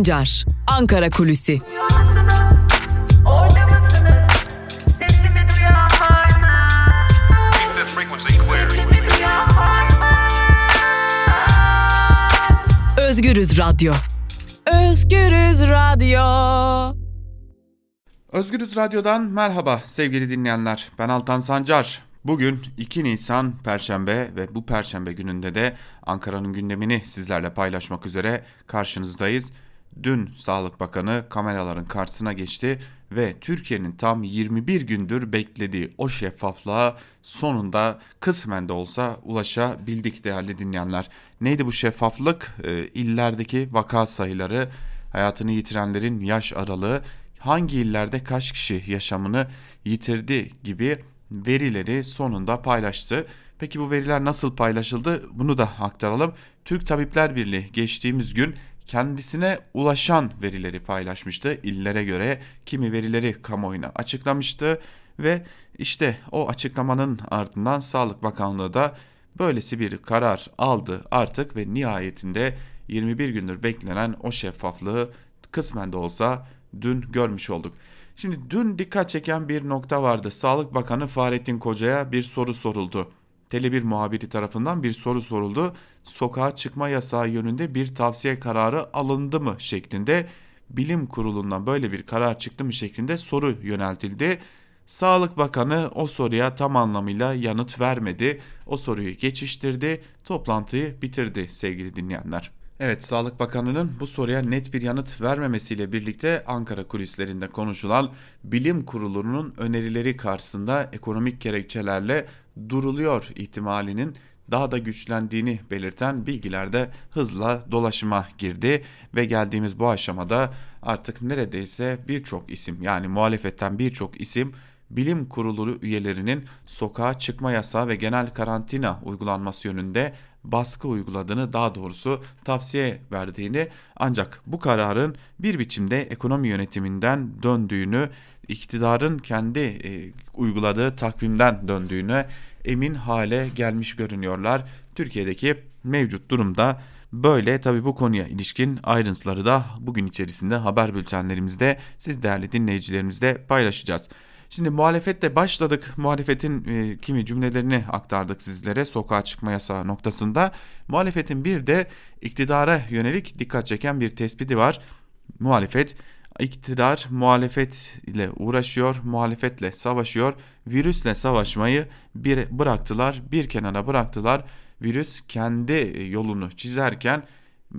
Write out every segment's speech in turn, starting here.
Sancar, Ankara Kulüsi. Özgürüz Radyo. Özgürüz Radyo. Özgürüz Radyo'dan merhaba sevgili dinleyenler. Ben Altan Sancar. Bugün 2 Nisan Perşembe ve bu Perşembe gününde de Ankara'nın gündemini sizlerle paylaşmak üzere karşınızdayız. Dün Sağlık Bakanı kameraların karşısına geçti ve Türkiye'nin tam 21 gündür beklediği o şeffaflığa sonunda kısmen de olsa ulaşabildik değerli dinleyenler. Neydi bu şeffaflık? E, illerdeki vaka sayıları, hayatını yitirenlerin yaş aralığı, hangi illerde kaç kişi yaşamını yitirdi gibi verileri sonunda paylaştı. Peki bu veriler nasıl paylaşıldı? Bunu da aktaralım. Türk Tabipler Birliği geçtiğimiz gün kendisine ulaşan verileri paylaşmıştı. İllere göre kimi verileri kamuoyuna açıklamıştı ve işte o açıklamanın ardından Sağlık Bakanlığı da böylesi bir karar aldı artık ve nihayetinde 21 gündür beklenen o şeffaflığı kısmen de olsa dün görmüş olduk. Şimdi dün dikkat çeken bir nokta vardı. Sağlık Bakanı Fahrettin Koca'ya bir soru soruldu. Tele1 muhabiri tarafından bir soru soruldu. Sokağa çıkma yasağı yönünde bir tavsiye kararı alındı mı şeklinde bilim kurulundan böyle bir karar çıktı mı şeklinde soru yöneltildi. Sağlık Bakanı o soruya tam anlamıyla yanıt vermedi. O soruyu geçiştirdi, toplantıyı bitirdi sevgili dinleyenler. Evet Sağlık Bakanı'nın bu soruya net bir yanıt vermemesiyle birlikte Ankara kulislerinde konuşulan bilim kurulunun önerileri karşısında ekonomik gerekçelerle duruluyor ihtimalinin daha da güçlendiğini belirten bilgiler de hızla dolaşıma girdi ve geldiğimiz bu aşamada artık neredeyse birçok isim yani muhalefetten birçok isim bilim kurulu üyelerinin sokağa çıkma yasağı ve genel karantina uygulanması yönünde baskı uyguladığını daha doğrusu tavsiye verdiğini ancak bu kararın bir biçimde ekonomi yönetiminden döndüğünü iktidarın kendi e, uyguladığı takvimden döndüğüne emin hale gelmiş görünüyorlar. Türkiye'deki mevcut durumda böyle tabi bu konuya ilişkin ayrıntıları da bugün içerisinde haber bültenlerimizde siz değerli dinleyicilerimizle paylaşacağız. Şimdi muhalefetle başladık. Muhalefetin e, kimi cümlelerini aktardık sizlere sokağa çıkma yasağı noktasında. Muhalefetin bir de iktidara yönelik dikkat çeken bir tespiti var. Muhalefet iktidar muhalefet ile uğraşıyor, muhalefetle savaşıyor. Virüsle savaşmayı bir bıraktılar, bir kenara bıraktılar. Virüs kendi yolunu çizerken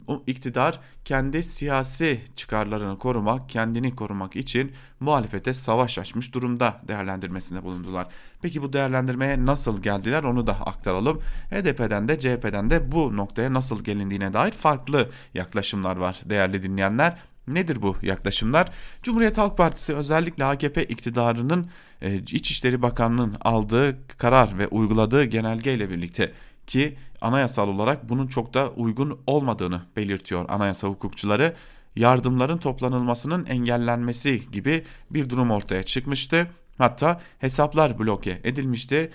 o iktidar kendi siyasi çıkarlarını korumak, kendini korumak için muhalefete savaş açmış durumda değerlendirmesinde bulundular. Peki bu değerlendirmeye nasıl geldiler onu da aktaralım. HDP'den de CHP'den de bu noktaya nasıl gelindiğine dair farklı yaklaşımlar var değerli dinleyenler. Nedir bu yaklaşımlar? Cumhuriyet Halk Partisi özellikle AKP iktidarının e, İçişleri Bakanlığı'nın aldığı karar ve uyguladığı genelgeyle birlikte ki anayasal olarak bunun çok da uygun olmadığını belirtiyor anayasa hukukçuları. Yardımların toplanılmasının engellenmesi gibi bir durum ortaya çıkmıştı. Hatta hesaplar bloke edilmişti.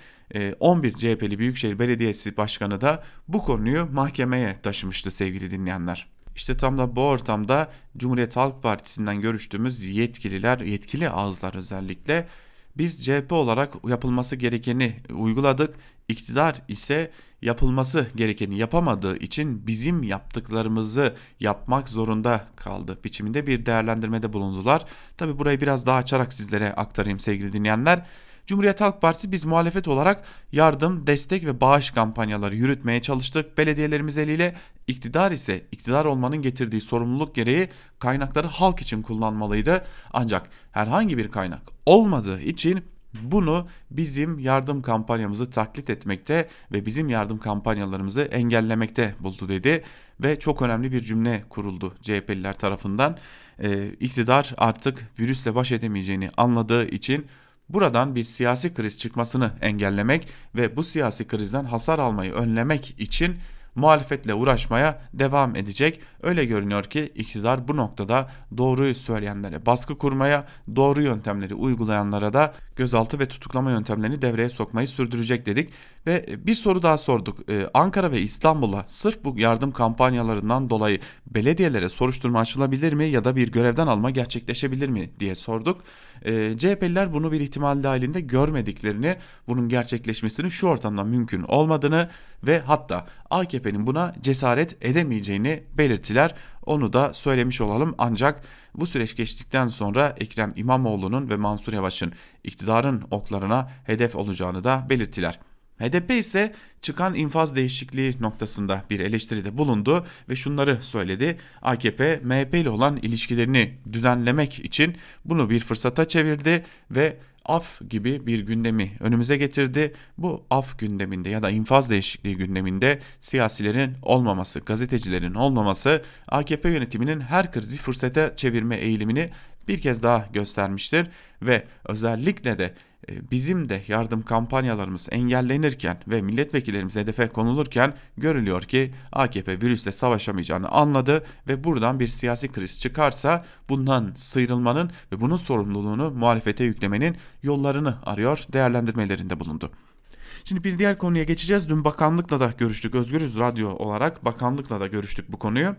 11 ee, CHP'li Büyükşehir Belediyesi Başkanı da bu konuyu mahkemeye taşımıştı sevgili dinleyenler. İşte tam da bu ortamda Cumhuriyet Halk Partisi'nden görüştüğümüz yetkililer, yetkili ağızlar özellikle biz CHP olarak yapılması gerekeni uyguladık. İktidar ise yapılması gerekeni yapamadığı için bizim yaptıklarımızı yapmak zorunda kaldı biçiminde bir değerlendirmede bulundular. Tabi burayı biraz daha açarak sizlere aktarayım sevgili dinleyenler. Cumhuriyet Halk Partisi biz muhalefet olarak yardım, destek ve bağış kampanyaları yürütmeye çalıştık. Belediyelerimiz eliyle iktidar ise iktidar olmanın getirdiği sorumluluk gereği kaynakları halk için kullanmalıydı. Ancak herhangi bir kaynak olmadığı için bunu bizim yardım kampanyamızı taklit etmekte ve bizim yardım kampanyalarımızı engellemekte buldu dedi ve çok önemli bir cümle kuruldu CHP'liler tarafından. Ee, iktidar artık virüsle baş edemeyeceğini anladığı için buradan bir siyasi kriz çıkmasını engellemek ve bu siyasi krizden hasar almayı önlemek için muhalefetle uğraşmaya devam edecek. Öyle görünüyor ki iktidar bu noktada doğruyu söyleyenlere baskı kurmaya, doğru yöntemleri uygulayanlara da gözaltı ve tutuklama yöntemlerini devreye sokmayı sürdürecek dedik. Ve bir soru daha sorduk. Ee, Ankara ve İstanbul'a sırf bu yardım kampanyalarından dolayı belediyelere soruşturma açılabilir mi ya da bir görevden alma gerçekleşebilir mi diye sorduk. Ee, CHP'liler bunu bir ihtimal dahilinde görmediklerini, bunun gerçekleşmesinin şu ortamda mümkün olmadığını ve hatta AKP'nin buna cesaret edemeyeceğini belirttiler. Onu da söylemiş olalım ancak bu süreç geçtikten sonra Ekrem İmamoğlu'nun ve Mansur Yavaş'ın iktidarın oklarına hedef olacağını da belirttiler. HDP ise çıkan infaz değişikliği noktasında bir eleştiride bulundu ve şunları söyledi. AKP MHP ile olan ilişkilerini düzenlemek için bunu bir fırsata çevirdi ve af gibi bir gündemi önümüze getirdi. Bu af gündeminde ya da infaz değişikliği gündeminde siyasilerin olmaması, gazetecilerin olmaması AKP yönetiminin her krizi fırsata çevirme eğilimini bir kez daha göstermiştir ve özellikle de bizim de yardım kampanyalarımız engellenirken ve milletvekillerimiz hedefe konulurken görülüyor ki AKP virüsle savaşamayacağını anladı ve buradan bir siyasi kriz çıkarsa bundan sıyrılmanın ve bunun sorumluluğunu muhalefete yüklemenin yollarını arıyor değerlendirmelerinde bulundu. Şimdi bir diğer konuya geçeceğiz. Dün bakanlıkla da görüştük. Özgürüz Radyo olarak bakanlıkla da görüştük bu konuyu.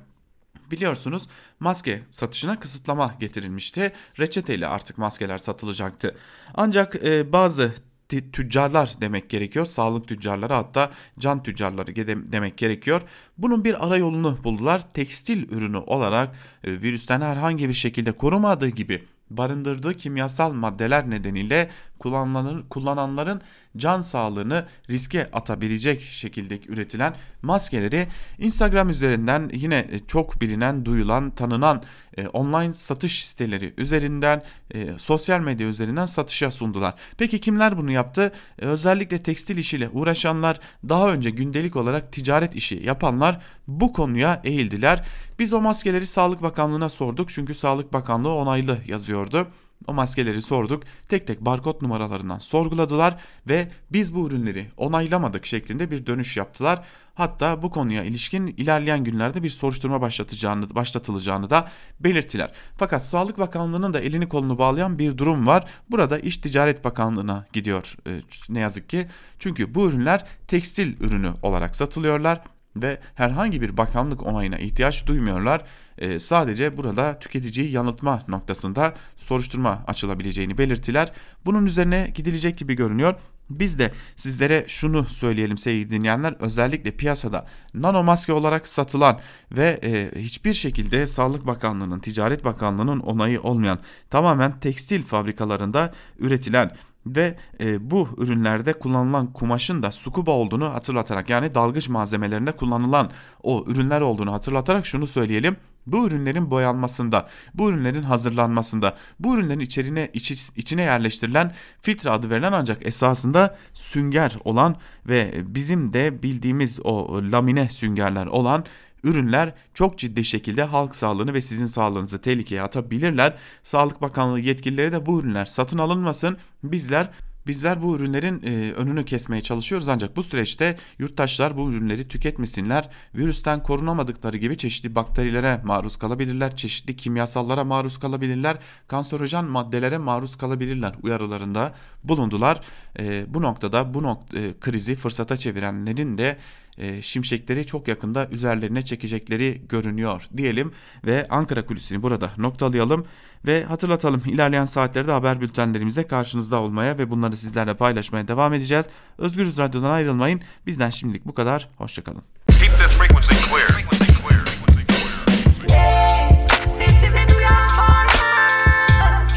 Biliyorsunuz maske satışına kısıtlama getirilmişti. Reçeteyle artık maskeler satılacaktı. Ancak e, bazı tüccarlar demek gerekiyor. Sağlık tüccarları hatta can tüccarları demek gerekiyor. Bunun bir ara yolunu buldular. Tekstil ürünü olarak e, virüsten herhangi bir şekilde korumadığı gibi barındırdığı kimyasal maddeler nedeniyle kullananların, kullananların can sağlığını riske atabilecek şekilde üretilen maskeleri Instagram üzerinden yine çok bilinen, duyulan, tanınan e, online satış siteleri üzerinden, e, sosyal medya üzerinden satışa sundular. Peki kimler bunu yaptı? E, özellikle tekstil işiyle uğraşanlar, daha önce gündelik olarak ticaret işi yapanlar bu konuya eğildiler. Biz o maskeleri Sağlık Bakanlığı'na sorduk çünkü Sağlık Bakanlığı onaylı yazıyordu. O maskeleri sorduk. Tek tek barkod numaralarından sorguladılar ve biz bu ürünleri onaylamadık şeklinde bir dönüş yaptılar. Hatta bu konuya ilişkin ilerleyen günlerde bir soruşturma başlatacağını, başlatılacağını da belirttiler. Fakat Sağlık Bakanlığı'nın da elini kolunu bağlayan bir durum var. Burada İş Ticaret Bakanlığı'na gidiyor e, ne yazık ki. Çünkü bu ürünler tekstil ürünü olarak satılıyorlar ve herhangi bir bakanlık onayına ihtiyaç duymuyorlar. E, sadece burada tüketiciyi yanıltma noktasında soruşturma açılabileceğini belirtiler. Bunun üzerine gidilecek gibi görünüyor. Biz de sizlere şunu söyleyelim sevgili dinleyenler özellikle piyasada nano maske olarak satılan ve e, hiçbir şekilde Sağlık Bakanlığı'nın, Ticaret Bakanlığı'nın onayı olmayan tamamen tekstil fabrikalarında üretilen ve e, bu ürünlerde kullanılan kumaşın da sukuba olduğunu hatırlatarak yani dalgıç malzemelerinde kullanılan o ürünler olduğunu hatırlatarak şunu söyleyelim. Bu ürünlerin boyanmasında, bu ürünlerin hazırlanmasında, bu ürünlerin içerine iç, içine yerleştirilen filtre adı verilen ancak esasında sünger olan ve bizim de bildiğimiz o lamine süngerler olan ürünler çok ciddi şekilde halk sağlığını ve sizin sağlığınızı tehlikeye atabilirler. Sağlık Bakanlığı yetkilileri de bu ürünler satın alınmasın. Bizler Bizler bu ürünlerin e, önünü kesmeye çalışıyoruz ancak bu süreçte yurttaşlar bu ürünleri tüketmesinler. Virüsten korunamadıkları gibi çeşitli bakterilere maruz kalabilirler, çeşitli kimyasallara maruz kalabilirler, kanserojen maddelere maruz kalabilirler uyarılarında bulundular. E, bu noktada bu nok e, krizi fırsata çevirenlerin de e, şimşekleri çok yakında üzerlerine çekecekleri görünüyor diyelim ve Ankara kulisini burada noktalayalım ve hatırlatalım ilerleyen saatlerde haber bültenlerimizde karşınızda olmaya ve bunları sizlerle paylaşmaya devam edeceğiz. Özgürüz Radyo'dan ayrılmayın. Bizden şimdilik bu kadar. Hoşçakalın.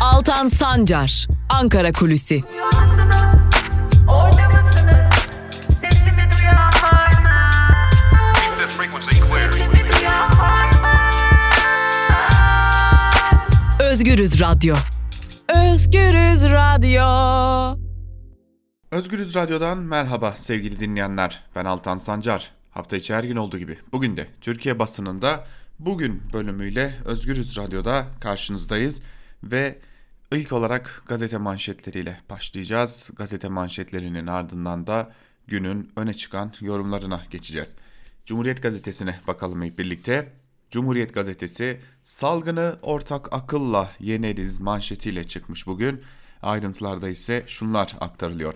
Altan Sancar, Ankara Kulüsi. Özgürüz Radyo. Özgürüz Radyo. Özgürüz Radyo'dan merhaba sevgili dinleyenler. Ben Altan Sancar. Hafta içi her gün olduğu gibi bugün de Türkiye basınında bugün bölümüyle Özgürüz Radyo'da karşınızdayız ve ilk olarak gazete manşetleriyle başlayacağız. Gazete manşetlerinin ardından da günün öne çıkan yorumlarına geçeceğiz. Cumhuriyet Gazetesi'ne bakalım ilk birlikte. Cumhuriyet Gazetesi salgını ortak akılla yeneriz manşetiyle çıkmış bugün. Ayrıntılarda ise şunlar aktarılıyor.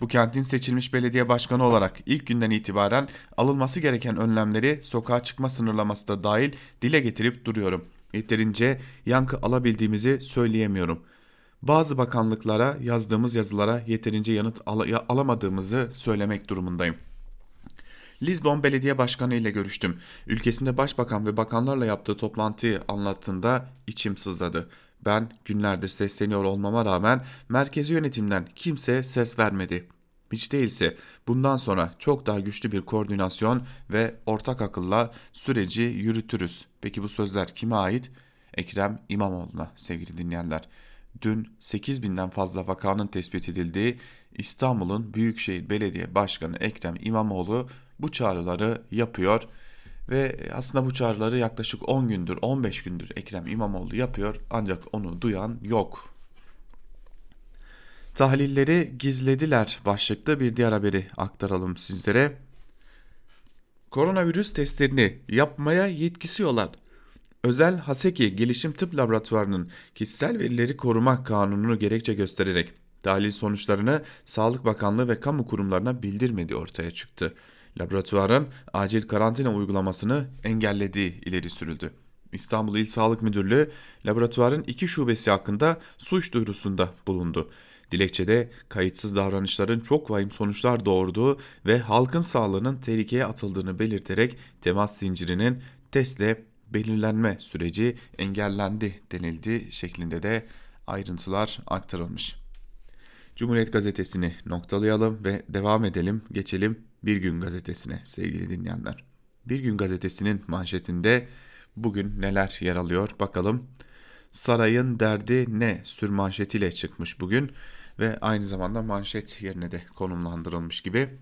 Bu kentin seçilmiş belediye başkanı olarak ilk günden itibaren alınması gereken önlemleri sokağa çıkma sınırlaması da dahil dile getirip duruyorum. Yeterince yankı alabildiğimizi söyleyemiyorum. Bazı bakanlıklara yazdığımız yazılara yeterince yanıt al alamadığımızı söylemek durumundayım. Lisbon Belediye Başkanı ile görüştüm. Ülkesinde başbakan ve bakanlarla yaptığı toplantıyı anlattığında içim sızladı. Ben günlerdir sesleniyor olmama rağmen merkezi yönetimden kimse ses vermedi. Hiç değilse bundan sonra çok daha güçlü bir koordinasyon ve ortak akılla süreci yürütürüz. Peki bu sözler kime ait? Ekrem İmamoğlu'na sevgili dinleyenler. Dün 8 binden fazla vakanın tespit edildiği İstanbul'un Büyükşehir Belediye Başkanı Ekrem İmamoğlu bu çağrıları yapıyor ve aslında bu çağrıları yaklaşık 10 gündür 15 gündür Ekrem İmamoğlu yapıyor ancak onu duyan yok. Tahlilleri gizlediler başlıklı bir diğer haberi aktaralım sizlere. Koronavirüs testlerini yapmaya yetkisi olan Özel Haseki Gelişim Tıp Laboratuvarı'nın kişisel verileri koruma kanununu gerekçe göstererek tahlil sonuçlarını Sağlık Bakanlığı ve kamu kurumlarına bildirmediği ortaya çıktı. Laboratuvarın acil karantina uygulamasını engellediği ileri sürüldü. İstanbul İl Sağlık Müdürlüğü laboratuvarın iki şubesi hakkında suç duyurusunda bulundu. Dilekçede kayıtsız davranışların çok vahim sonuçlar doğurduğu ve halkın sağlığının tehlikeye atıldığını belirterek temas zincirinin testle belirlenme süreci engellendi denildi şeklinde de ayrıntılar aktarılmış. Cumhuriyet gazetesini noktalayalım ve devam edelim. Geçelim Bir Gün gazetesine sevgili dinleyenler. Bir Gün gazetesinin manşetinde bugün neler yer alıyor bakalım. Sarayın derdi ne sürmanşetiyle çıkmış bugün ve aynı zamanda manşet yerine de konumlandırılmış gibi.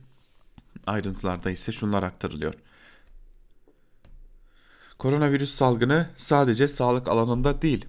Ayrıntılarda ise şunlar aktarılıyor. Koronavirüs salgını sadece sağlık alanında değil,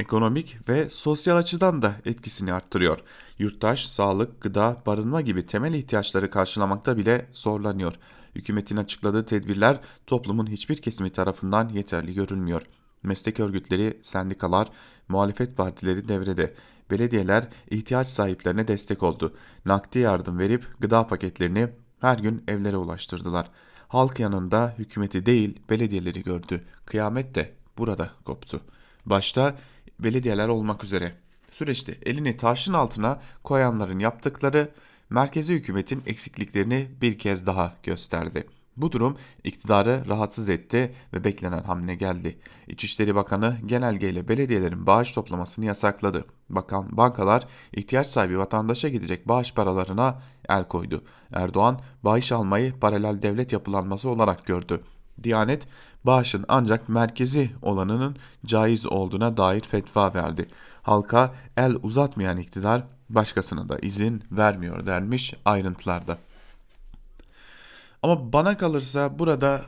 ekonomik ve sosyal açıdan da etkisini arttırıyor. Yurttaş sağlık, gıda, barınma gibi temel ihtiyaçları karşılamakta bile zorlanıyor. Hükümetin açıkladığı tedbirler toplumun hiçbir kesimi tarafından yeterli görülmüyor. Meslek örgütleri, sendikalar, muhalefet partileri devrede. Belediyeler ihtiyaç sahiplerine destek oldu. Nakdi yardım verip gıda paketlerini her gün evlere ulaştırdılar. Halk yanında hükümeti değil belediyeleri gördü. Kıyamet de burada koptu. Başta belediyeler olmak üzere. Süreçte elini taşın altına koyanların yaptıkları merkezi hükümetin eksikliklerini bir kez daha gösterdi. Bu durum iktidarı rahatsız etti ve beklenen hamle geldi. İçişleri Bakanı genelgeyle belediyelerin bağış toplamasını yasakladı. Bakan bankalar ihtiyaç sahibi vatandaşa gidecek bağış paralarına el koydu. Erdoğan bağış almayı paralel devlet yapılanması olarak gördü. Diyanet bağışın ancak merkezi olanının caiz olduğuna dair fetva verdi. Halka el uzatmayan iktidar başkasına da izin vermiyor dermiş ayrıntılarda. Ama bana kalırsa burada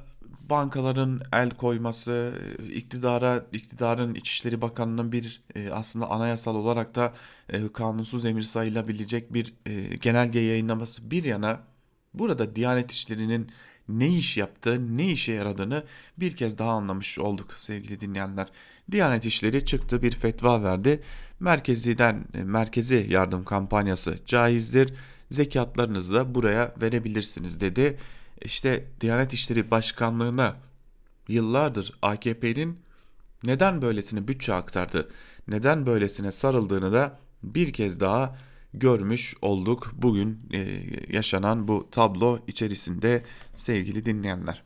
bankaların el koyması, iktidara, iktidarın İçişleri Bakanı'nın bir e, aslında anayasal olarak da e, kanunsuz emir sayılabilecek bir e, genelge yayınlaması bir yana burada Diyanet İşleri'nin ne iş yaptığı, ne işe yaradığını bir kez daha anlamış olduk sevgili dinleyenler. Diyanet İşleri çıktı bir fetva verdi. Merkeziden merkezi yardım kampanyası caizdir. Zekatlarınızı da buraya verebilirsiniz dedi işte Diyanet İşleri Başkanlığı'na yıllardır AKP'nin neden böylesine bütçe aktardı, neden böylesine sarıldığını da bir kez daha görmüş olduk bugün e, yaşanan bu tablo içerisinde sevgili dinleyenler.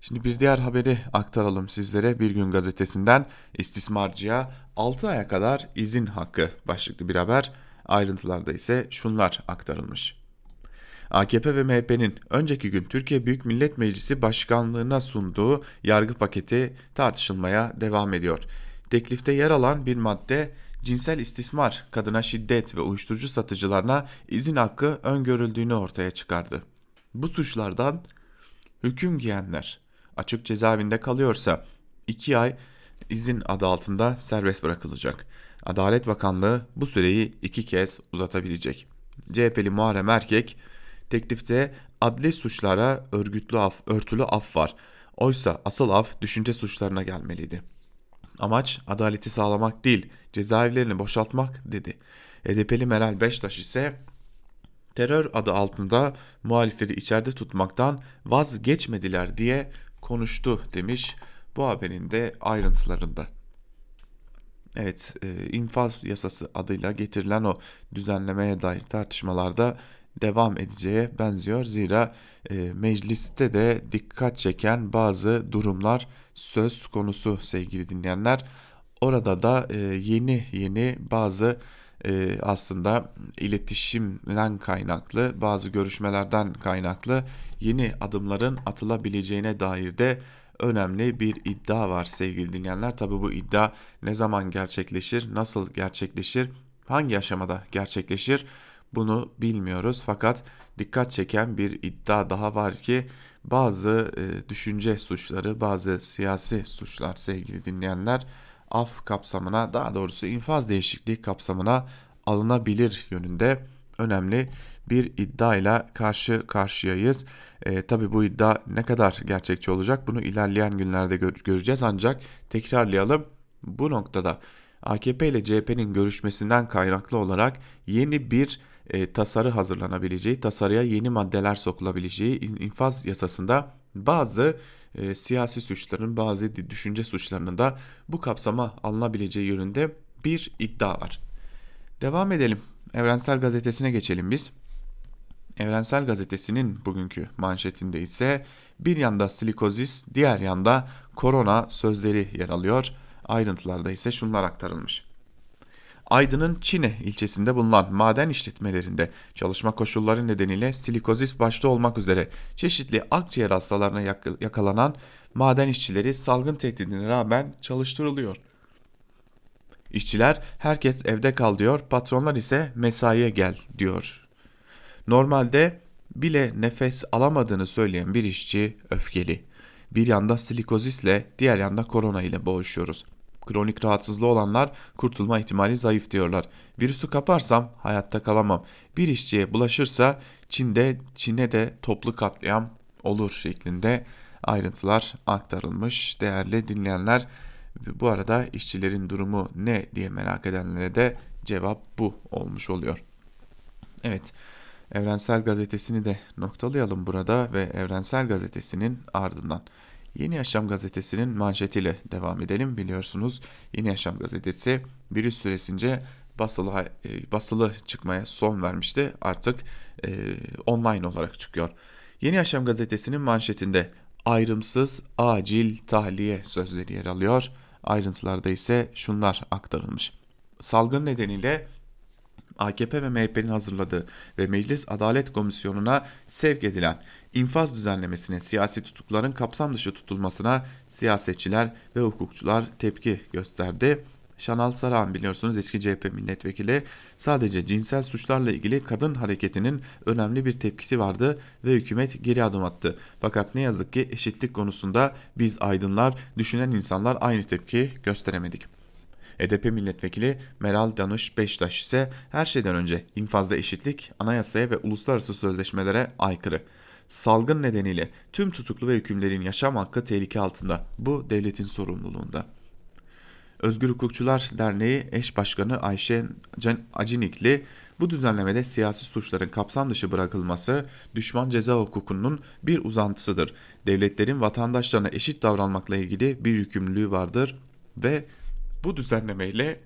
Şimdi bir diğer haberi aktaralım sizlere bir gün gazetesinden istismarcıya 6 aya kadar izin hakkı başlıklı bir haber ayrıntılarda ise şunlar aktarılmış. AKP ve MHP'nin önceki gün Türkiye Büyük Millet Meclisi Başkanlığına sunduğu yargı paketi tartışılmaya devam ediyor. Teklifte yer alan bir madde cinsel istismar, kadına şiddet ve uyuşturucu satıcılarına izin hakkı öngörüldüğünü ortaya çıkardı. Bu suçlardan hüküm giyenler açık cezaevinde kalıyorsa 2 ay izin adı altında serbest bırakılacak. Adalet Bakanlığı bu süreyi iki kez uzatabilecek. CHP'li Muharrem Erkek Teklifte adli suçlara örgütlü af, örtülü af var. Oysa asıl af düşünce suçlarına gelmeliydi. Amaç adaleti sağlamak değil, cezaevlerini boşaltmak dedi. HDP'li Meral Beştaş ise terör adı altında muhalifleri içeride tutmaktan vazgeçmediler diye konuştu demiş bu haberin de ayrıntılarında. Evet, e, infaz yasası adıyla getirilen o düzenlemeye dair tartışmalarda devam edeceğe benziyor. Zira e, mecliste de dikkat çeken bazı durumlar söz konusu sevgili dinleyenler. Orada da e, yeni yeni bazı e, aslında iletişimden kaynaklı bazı görüşmelerden kaynaklı yeni adımların atılabileceğine dair de önemli bir iddia var sevgili dinleyenler. Tabi bu iddia ne zaman gerçekleşir, nasıl gerçekleşir, hangi aşamada gerçekleşir bunu bilmiyoruz. Fakat dikkat çeken bir iddia daha var ki bazı e, düşünce suçları, bazı siyasi suçlar sevgili dinleyenler af kapsamına daha doğrusu infaz değişikliği kapsamına alınabilir yönünde önemli bir iddiayla karşı karşıyayız. E, Tabi bu iddia ne kadar gerçekçi olacak bunu ilerleyen günlerde gör göreceğiz ancak tekrarlayalım bu noktada AKP ile CHP'nin görüşmesinden kaynaklı olarak yeni bir e, tasarı hazırlanabileceği, tasarıya yeni maddeler sokulabileceği infaz yasasında bazı e, siyasi suçların, bazı düşünce suçlarının da bu kapsama alınabileceği yönünde bir iddia var. Devam edelim. Evrensel Gazetesi'ne geçelim biz. Evrensel Gazetesi'nin bugünkü manşetinde ise bir yanda silikozis, diğer yanda korona sözleri yer alıyor. Ayrıntılarda ise şunlar aktarılmış. Aydın'ın Çine ilçesinde bulunan maden işletmelerinde çalışma koşulları nedeniyle silikozis başta olmak üzere çeşitli akciğer hastalarına yakalanan maden işçileri salgın tehdidine rağmen çalıştırılıyor. İşçiler herkes evde kal diyor, patronlar ise mesaiye gel diyor. Normalde bile nefes alamadığını söyleyen bir işçi öfkeli. Bir yanda silikozisle, diğer yanda korona ile boğuşuyoruz. Kronik rahatsızlığı olanlar kurtulma ihtimali zayıf diyorlar. Virüsü kaparsam hayatta kalamam. Bir işçiye bulaşırsa Çin'de Çin'e de toplu katliam olur şeklinde ayrıntılar aktarılmış. Değerli dinleyenler bu arada işçilerin durumu ne diye merak edenlere de cevap bu olmuş oluyor. Evet. Evrensel Gazetesi'ni de noktalayalım burada ve Evrensel Gazetesi'nin ardından Yeni Yaşam gazetesinin manşetiyle devam edelim. Biliyorsunuz Yeni Yaşam gazetesi virüs süresince basılı, e, basılı çıkmaya son vermişti. Artık e, online olarak çıkıyor. Yeni Yaşam gazetesinin manşetinde ayrımsız acil tahliye sözleri yer alıyor. Ayrıntılarda ise şunlar aktarılmış. Salgın nedeniyle AKP ve MHP'nin hazırladığı ve Meclis Adalet Komisyonu'na sevk edilen infaz düzenlemesine siyasi tutukların kapsam dışı tutulmasına siyasetçiler ve hukukçular tepki gösterdi. Şanal Saran biliyorsunuz eski CHP milletvekili sadece cinsel suçlarla ilgili kadın hareketinin önemli bir tepkisi vardı ve hükümet geri adım attı. Fakat ne yazık ki eşitlik konusunda biz aydınlar, düşünen insanlar aynı tepki gösteremedik. HDP milletvekili Meral Danış Beştaş ise her şeyden önce infazda eşitlik, anayasaya ve uluslararası sözleşmelere aykırı. Salgın nedeniyle tüm tutuklu ve hükümlerin yaşam hakkı tehlike altında. Bu devletin sorumluluğunda. Özgür Hukukçular Derneği eş başkanı Ayşe Acinikli bu düzenlemede siyasi suçların kapsam dışı bırakılması düşman ceza hukukunun bir uzantısıdır. Devletlerin vatandaşlarına eşit davranmakla ilgili bir yükümlülüğü vardır ve bu düzenlemeyle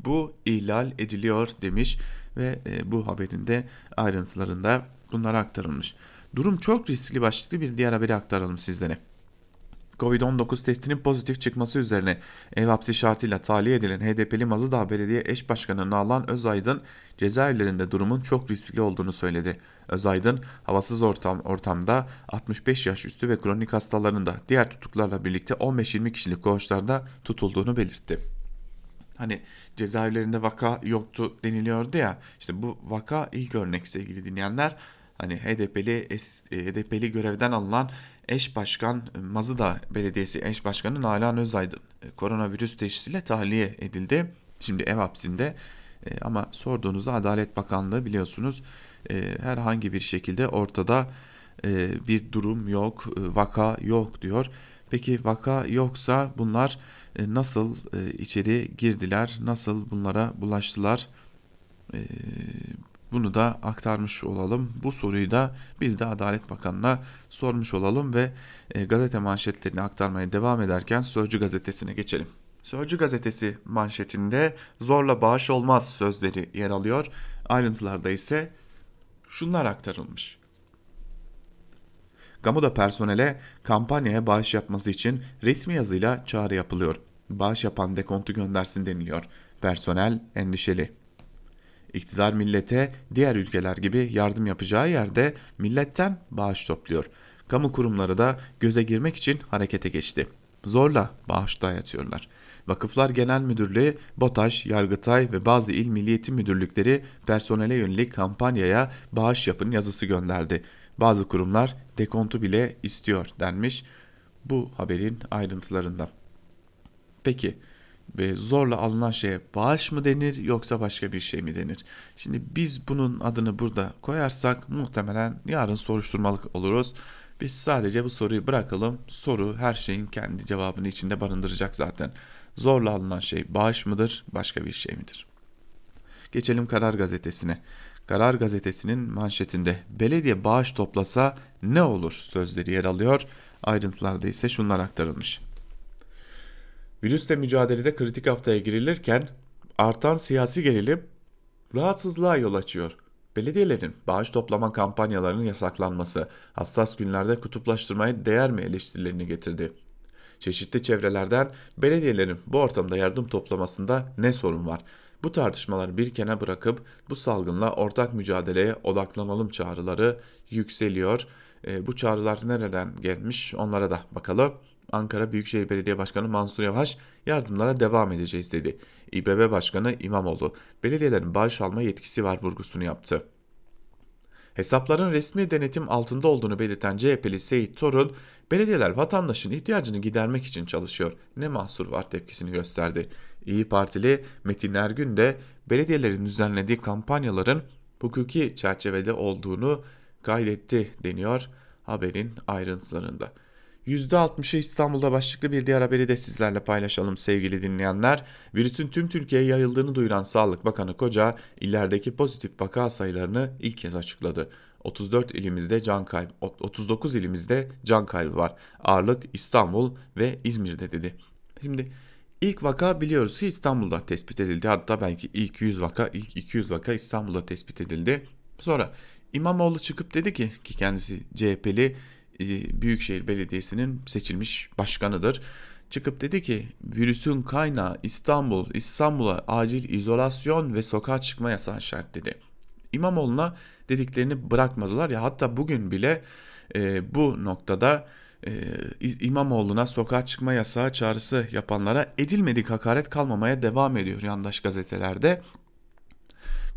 bu ihlal ediliyor demiş ve e, bu haberin de ayrıntılarında bunlara aktarılmış. Durum çok riskli başlıklı bir diğer haberi aktaralım sizlere. Covid-19 testinin pozitif çıkması üzerine ev hapsi şartıyla tahliye edilen HDP'li Mazıdağ Belediye Eş Başkanı Nalan Özaydın cezaevlerinde durumun çok riskli olduğunu söyledi. Özaydın havasız ortam, ortamda 65 yaş üstü ve kronik hastalarında diğer tutuklarla birlikte 15-20 kişilik koğuşlarda tutulduğunu belirtti hani cezaevlerinde vaka yoktu deniliyordu ya işte bu vaka ilk örnek sevgili dinleyenler hani HDP'li HDP'li görevden alınan eş başkan Mazıda Belediyesi eş başkanı Nalan Özaydın e, koronavirüs teşhisiyle tahliye edildi. Şimdi ev hapsinde e, ama sorduğunuzda Adalet Bakanlığı biliyorsunuz e, herhangi bir şekilde ortada bir durum yok, vaka yok diyor. Peki vaka yoksa bunlar e, nasıl e, içeri girdiler, nasıl bunlara bulaştılar? E, bunu da aktarmış olalım. Bu soruyu da biz de Adalet Bakanı'na sormuş olalım ve gazete manşetlerini aktarmaya devam ederken Sözcü gazetesine geçelim. Sözcü gazetesi manşetinde zorla bağış olmaz sözleri yer alıyor. Ayrıntılarda ise şunlar aktarılmış. Gamuda personele kampanyaya bağış yapması için resmi yazıyla çağrı yapılıyor. Bağış yapan dekontu göndersin deniliyor. Personel endişeli. İktidar millete diğer ülkeler gibi yardım yapacağı yerde milletten bağış topluyor. Kamu kurumları da göze girmek için harekete geçti. Zorla bağış dayatıyorlar. Vakıflar Genel Müdürlüğü, BOTAŞ, Yargıtay ve bazı il milliyetin müdürlükleri personele yönelik kampanyaya bağış yapın yazısı gönderdi. Bazı kurumlar dekontu bile istiyor denmiş bu haberin ayrıntılarında. Peki ve zorla alınan şeye bağış mı denir yoksa başka bir şey mi denir? Şimdi biz bunun adını burada koyarsak muhtemelen yarın soruşturmalık oluruz. Biz sadece bu soruyu bırakalım. Soru her şeyin kendi cevabını içinde barındıracak zaten. Zorla alınan şey bağış mıdır, başka bir şey midir? Geçelim Karar Gazetesi'ne. Karar Gazetesi'nin manşetinde belediye bağış toplasa ne olur sözleri yer alıyor. Ayrıntılarda ise şunlar aktarılmış. Virüsle mücadelede kritik haftaya girilirken artan siyasi gerilim rahatsızlığa yol açıyor. Belediyelerin bağış toplama kampanyalarının yasaklanması hassas günlerde kutuplaştırmaya değer mi eleştirilerini getirdi. Çeşitli çevrelerden belediyelerin bu ortamda yardım toplamasında ne sorun var? Bu tartışmaları bir kenara bırakıp bu salgınla ortak mücadeleye odaklanalım çağrıları yükseliyor. E, bu çağrılar nereden gelmiş onlara da bakalım. Ankara Büyükşehir Belediye Başkanı Mansur Yavaş yardımlara devam edeceğiz dedi. İBB Başkanı İmamoğlu belediyelerin bağış alma yetkisi var vurgusunu yaptı. Hesapların resmi denetim altında olduğunu belirten CHP'li Seyit Torun, belediyeler vatandaşın ihtiyacını gidermek için çalışıyor. Ne mahsur var tepkisini gösterdi. İyi Partili Metin Ergün de belediyelerin düzenlediği kampanyaların hukuki çerçevede olduğunu kaydetti deniyor haberin ayrıntılarında. %60'ı İstanbul'da başlıklı bir diğer haberi de sizlerle paylaşalım sevgili dinleyenler. Virüsün tüm Türkiye'ye yayıldığını duyuran Sağlık Bakanı Koca, illerdeki pozitif vaka sayılarını ilk kez açıkladı. 34 ilimizde can kaybı, 39 ilimizde can kaybı var. Ağırlık İstanbul ve İzmir'de dedi. Şimdi ilk vaka biliyoruz ki İstanbul'da tespit edildi. Hatta belki ilk 100 vaka, ilk 200 vaka İstanbul'da tespit edildi. Sonra İmamoğlu çıkıp dedi ki ki kendisi CHP'li e, Büyükşehir Belediyesi'nin seçilmiş başkanıdır. Çıkıp dedi ki virüsün kaynağı İstanbul, İstanbul'a acil izolasyon ve sokağa çıkma yasağı şart dedi. İmamoğlu'na dediklerini bırakmadılar ya hatta bugün bile e, bu noktada e, İmamoğlu'na sokağa çıkma yasağı çağrısı yapanlara edilmedik hakaret kalmamaya devam ediyor yandaş gazetelerde.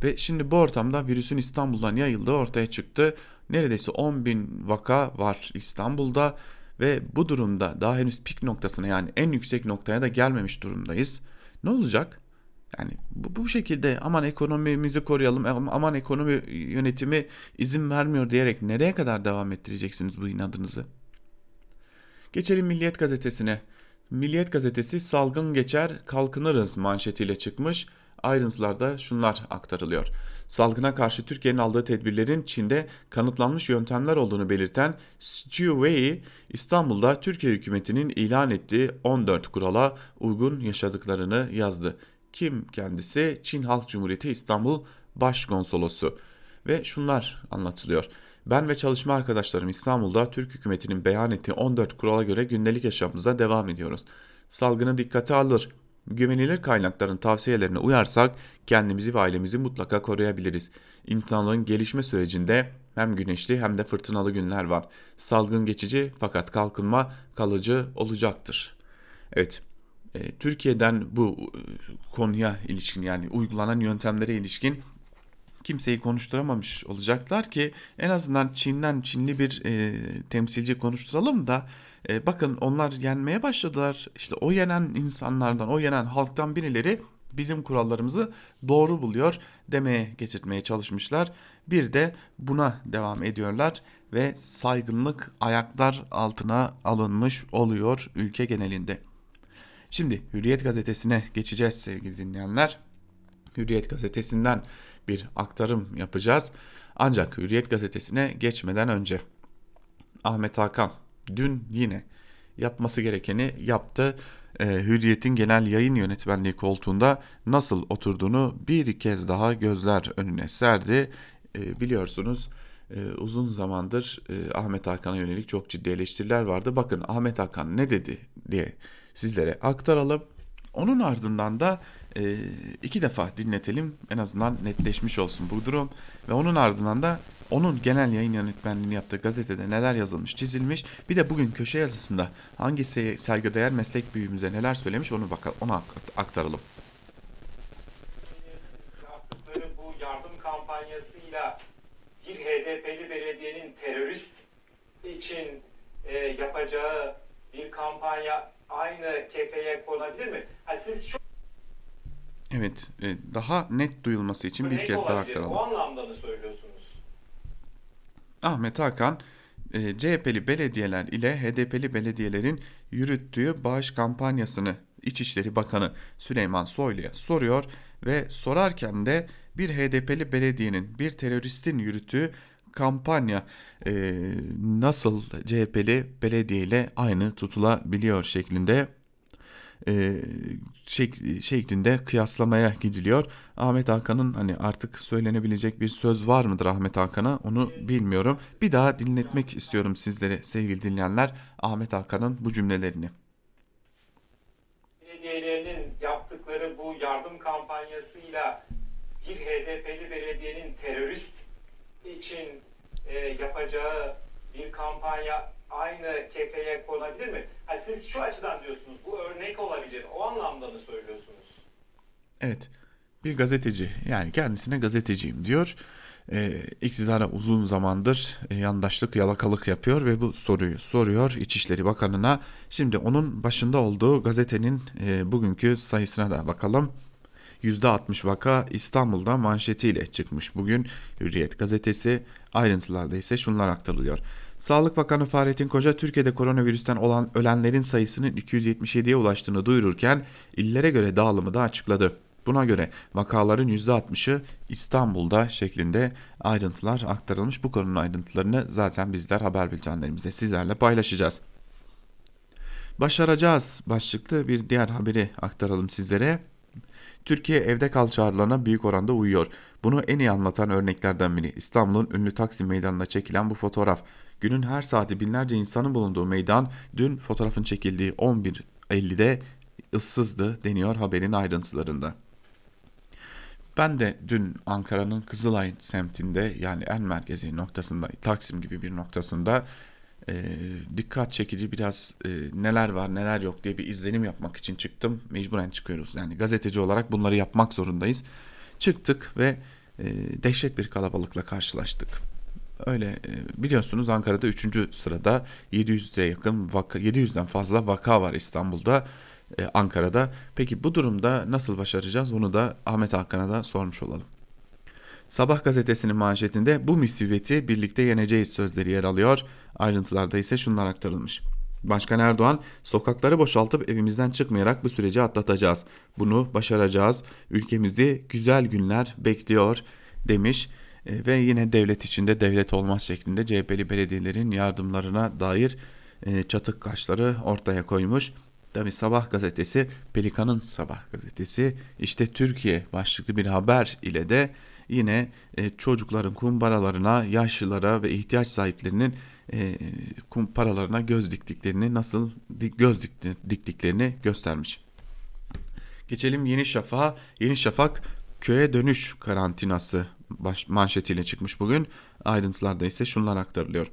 Ve şimdi bu ortamda virüsün İstanbul'dan yayıldığı ortaya çıktı. Neredeyse 10 bin vaka var İstanbul'da ve bu durumda daha henüz pik noktasına yani en yüksek noktaya da gelmemiş durumdayız. Ne olacak? Yani bu, bu şekilde aman ekonomimizi koruyalım, aman ekonomi yönetimi izin vermiyor diyerek nereye kadar devam ettireceksiniz bu inadınızı? Geçelim Milliyet Gazetesi'ne. Milliyet Gazetesi salgın geçer kalkınırız manşetiyle çıkmış. Ayrıntılarda şunlar aktarılıyor. Salgına karşı Türkiye'nin aldığı tedbirlerin Çin'de kanıtlanmış yöntemler olduğunu belirten Stu Wei, İstanbul'da Türkiye hükümetinin ilan ettiği 14 kurala uygun yaşadıklarını yazdı. Kim kendisi? Çin Halk Cumhuriyeti İstanbul Başkonsolosu. Ve şunlar anlatılıyor. Ben ve çalışma arkadaşlarım İstanbul'da Türk hükümetinin beyan ettiği 14 kurala göre gündelik yaşamımıza devam ediyoruz. Salgını dikkate alır, güvenilir kaynakların tavsiyelerine uyarsak kendimizi ve ailemizi mutlaka koruyabiliriz. İnsanlığın gelişme sürecinde hem güneşli hem de fırtınalı günler var. Salgın geçici fakat kalkınma kalıcı olacaktır. Evet, e, Türkiye'den bu e, konuya ilişkin yani uygulanan yöntemlere ilişkin kimseyi konuşturamamış olacaklar ki en azından Çin'den Çinli bir e, temsilci konuşturalım da e, bakın onlar yenmeye başladılar. İşte o yenen insanlardan, o yenen halktan birileri bizim kurallarımızı doğru buluyor demeye getirtmeye çalışmışlar Bir de buna devam ediyorlar ve saygınlık ayaklar altına alınmış oluyor ülke genelinde. Şimdi Hürriyet gazetesine geçeceğiz sevgili dinleyenler. Hürriyet gazetesinden bir aktarım yapacağız. Ancak Hürriyet gazetesine geçmeden önce Ahmet Hakan dün yine yapması gerekeni yaptı. E, Hürriyet'in genel yayın yönetmenliği koltuğunda nasıl oturduğunu bir kez daha gözler önüne serdi. E, biliyorsunuz e, uzun zamandır e, Ahmet Hakan'a yönelik çok ciddi eleştiriler vardı. Bakın Ahmet Hakan ne dedi diye sizlere aktaralım. Onun ardından da e, iki defa dinletelim en azından netleşmiş olsun bu durum ve onun ardından da onun genel yayın yönetmenliğini yaptığı gazetede neler yazılmış çizilmiş bir de bugün köşe yazısında hangi saygıdeğer meslek büyüğümüze neler söylemiş onu bakalım ona aktaralım. Yaptıkları bu yardım kampanyasıyla bir HDP'li belediyenin terörist için e, yapacağı bir kampanya aynı kefeye konabilir mi? Ha, siz çok Evet, e, daha net duyulması için bir kez daha aktaralım. O anlamda mı söylüyorsunuz? Ahmet Hakan, e, CHP'li belediyeler ile HDP'li belediyelerin yürüttüğü bağış kampanyasını İçişleri Bakanı Süleyman Soylu'ya soruyor ve sorarken de bir HDP'li belediyenin bir teröristin yürüttüğü kampanya e, nasıl CHP'li belediye ile aynı tutulabiliyor şeklinde e, şek, şeklinde kıyaslamaya gidiliyor. Ahmet Hakan'ın hani artık söylenebilecek bir söz var mıdır Ahmet Hakan'a onu bilmiyorum. Bir daha dinletmek istiyorum sizlere sevgili dinleyenler Ahmet Hakan'ın bu cümlelerini. Belediyelerinin yaptıkları bu yardım kampanyasıyla bir HDP'li belediyenin terörist için e, yapacağı bir kampanya aynı kefeye konabilir mi? Ha, siz şu açıdan diyorsunuz, bu örnek olabilir. O anlamda mı söylüyorsunuz? Evet, bir gazeteci yani kendisine gazeteciyim diyor. Ee, iktidara uzun zamandır e, yandaşlık, yalakalık yapıyor ve bu soruyu soruyor İçişleri Bakanı'na. Şimdi onun başında olduğu gazetenin e, bugünkü sayısına da bakalım. %60 vaka İstanbul'da manşetiyle çıkmış bugün Hürriyet gazetesi. Ayrıntılarda ise şunlar aktarılıyor. Sağlık Bakanı Fahrettin Koca Türkiye'de koronavirüsten olan ölenlerin sayısının 277'ye ulaştığını duyururken illere göre dağılımı da açıkladı. Buna göre vakaların %60'ı İstanbul'da şeklinde ayrıntılar aktarılmış. Bu konunun ayrıntılarını zaten bizler haber bültenlerimizde sizlerle paylaşacağız. Başaracağız başlıklı bir diğer haberi aktaralım sizlere. Türkiye evde kal çağrılarına büyük oranda uyuyor. Bunu en iyi anlatan örneklerden biri İstanbul'un ünlü Taksim Meydanı'nda çekilen bu fotoğraf. Günün her saati binlerce insanın bulunduğu meydan dün fotoğrafın çekildiği 11.50'de ıssızdı deniyor haberin ayrıntılarında. Ben de dün Ankara'nın Kızılay semtinde yani en merkezi noktasında Taksim gibi bir noktasında e, dikkat çekici biraz e, neler var neler yok diye bir izlenim yapmak için çıktım. Mecburen çıkıyoruz yani gazeteci olarak bunları yapmak zorundayız. Çıktık ve e, dehşet bir kalabalıkla karşılaştık. Öyle e, biliyorsunuz Ankara'da 3. sırada 700'e yakın vaka 700'den fazla vaka var İstanbul'da. E, Ankara'da. Peki bu durumda nasıl başaracağız onu da Ahmet Hakan'a da sormuş olalım. Sabah gazetesinin manşetinde bu musibeti birlikte yeneceğiz sözleri yer alıyor. Ayrıntılarda ise şunlar aktarılmış. Başkan Erdoğan, sokakları boşaltıp evimizden çıkmayarak bu süreci atlatacağız. Bunu başaracağız. Ülkemizi güzel günler bekliyor demiş e, ve yine devlet içinde devlet olmaz şeklinde CHP'li belediyelerin yardımlarına dair e, çatık kaşları ortaya koymuş. Tabi Sabah gazetesi, Pelikan'ın Sabah gazetesi işte Türkiye başlıklı bir haber ile de yine e, çocukların kumbaralarına, yaşlılara ve ihtiyaç sahiplerinin e, kumparalarına göz diktiklerini nasıl göz diktiklerini göstermiş. Geçelim Yeni Şafak'a. Yeni Şafak köye dönüş karantinası baş, manşetiyle çıkmış bugün. Ayrıntılarda ise şunlar aktarılıyor.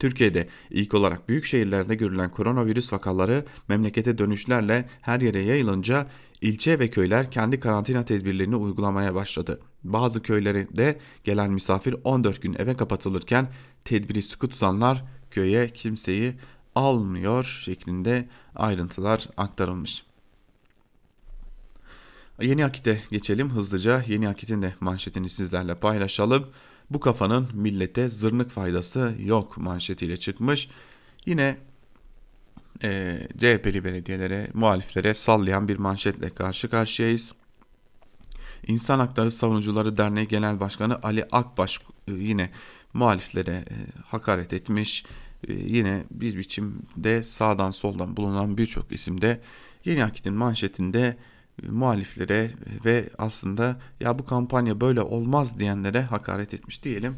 Türkiye'de ilk olarak büyük şehirlerde görülen koronavirüs vakaları memlekete dönüşlerle her yere yayılınca ilçe ve köyler kendi karantina tedbirlerini uygulamaya başladı. Bazı köylere gelen misafir 14 gün eve kapatılırken tedbiri sıkı tutanlar köye kimseyi almıyor şeklinde ayrıntılar aktarılmış. Yeni Akit'e geçelim hızlıca. Yeni Akit'in de manşetini sizlerle paylaşalım. Bu kafanın millete zırnık faydası yok manşetiyle çıkmış. Yine e, CHP'li belediyelere, muhaliflere sallayan bir manşetle karşı karşıyayız. İnsan Hakları Savunucuları Derneği Genel Başkanı Ali Akbaş e, yine muhaliflere e, hakaret etmiş. E, yine bir biçimde sağdan soldan bulunan birçok isimde Yeni Akit'in manşetinde muhaliflere ve aslında ya bu kampanya böyle olmaz diyenlere hakaret etmiş diyelim.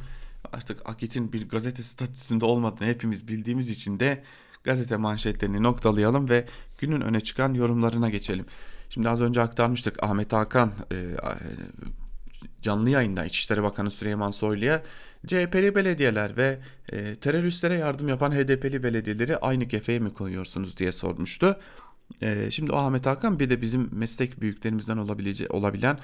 Artık Akit'in bir gazete statüsünde olmadığını hepimiz bildiğimiz için de gazete manşetlerini noktalayalım ve günün öne çıkan yorumlarına geçelim. Şimdi az önce aktarmıştık Ahmet Hakan e, canlı yayında İçişleri Bakanı Süleyman Soylu'ya CHP'li belediyeler ve e, teröristlere yardım yapan HDP'li belediyeleri aynı kefeye mi koyuyorsunuz diye sormuştu. E, şimdi o Ahmet Hakan bir de bizim meslek büyüklerimizden olabilece olabilen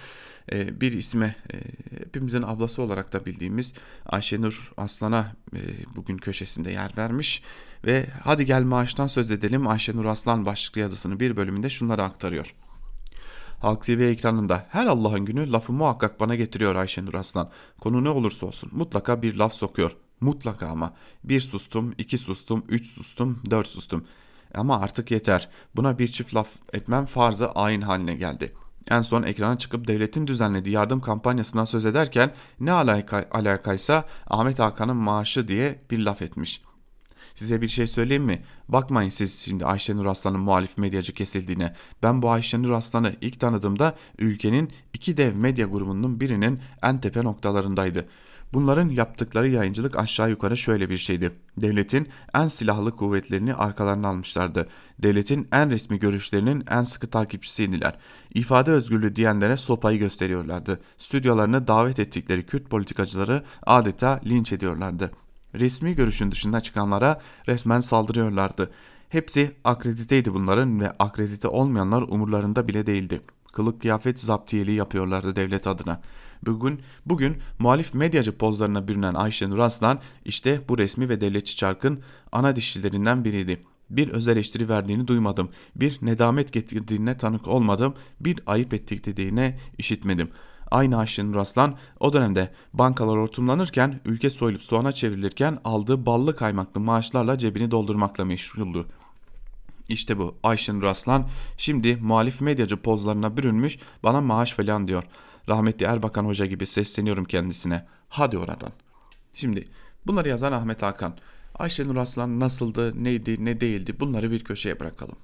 e, bir isme e, hepimizin ablası olarak da bildiğimiz Ayşenur Aslan'a e, bugün köşesinde yer vermiş ve hadi gel maaştan söz edelim Ayşenur Aslan başlıklı yazısının bir bölümünde şunları aktarıyor. Halk TV ekranında her Allah'ın günü lafı muhakkak bana getiriyor Ayşenur Aslan. Konu ne olursa olsun mutlaka bir laf sokuyor. Mutlaka ama. Bir sustum, iki sustum, üç sustum, dört sustum. Ama artık yeter. Buna bir çift laf etmem farzı ayin haline geldi. En son ekrana çıkıp devletin düzenlediği yardım kampanyasından söz ederken ne alaka, alakaysa Ahmet Hakan'ın maaşı diye bir laf etmiş.'' Size bir şey söyleyeyim mi? Bakmayın siz şimdi Ayşenur Aslan'ın muhalif medyacı kesildiğine. Ben bu Ayşenur Aslan'ı ilk tanıdığımda ülkenin iki dev medya grubunun birinin en tepe noktalarındaydı. Bunların yaptıkları yayıncılık aşağı yukarı şöyle bir şeydi. Devletin en silahlı kuvvetlerini arkalarına almışlardı. Devletin en resmi görüşlerinin en sıkı takipçisiydiler. İfade özgürlüğü diyenlere sopayı gösteriyorlardı. Stüdyolarına davet ettikleri Kürt politikacıları adeta linç ediyorlardı. Resmi görüşün dışında çıkanlara resmen saldırıyorlardı. Hepsi akrediteydi bunların ve akredite olmayanlar umurlarında bile değildi. Kılık kıyafet zaptiyeliği yapıyorlardı devlet adına. Bugün, bugün muhalif medyacı pozlarına bürünen Ayşenur Aslan işte bu resmi ve devletçi çarkın ana dişçilerinden biriydi. Bir öz eleştiri verdiğini duymadım. Bir nedamet getirdiğine tanık olmadım. Bir ayıp ettik dediğine işitmedim. Aynı Ayşenur Aslan o dönemde bankalar hortumlanırken ülke soyulup soğana çevrilirken aldığı ballı kaymaklı maaşlarla cebini doldurmakla meşguldü. İşte bu Ayşenur Aslan şimdi muhalif medyacı pozlarına bürünmüş bana maaş falan diyor. Rahmetli Erbakan Hoca gibi sesleniyorum kendisine. Hadi oradan. Şimdi bunları yazan Ahmet Hakan. Ayşenur Aslan nasıldı, neydi, ne değildi bunları bir köşeye bırakalım.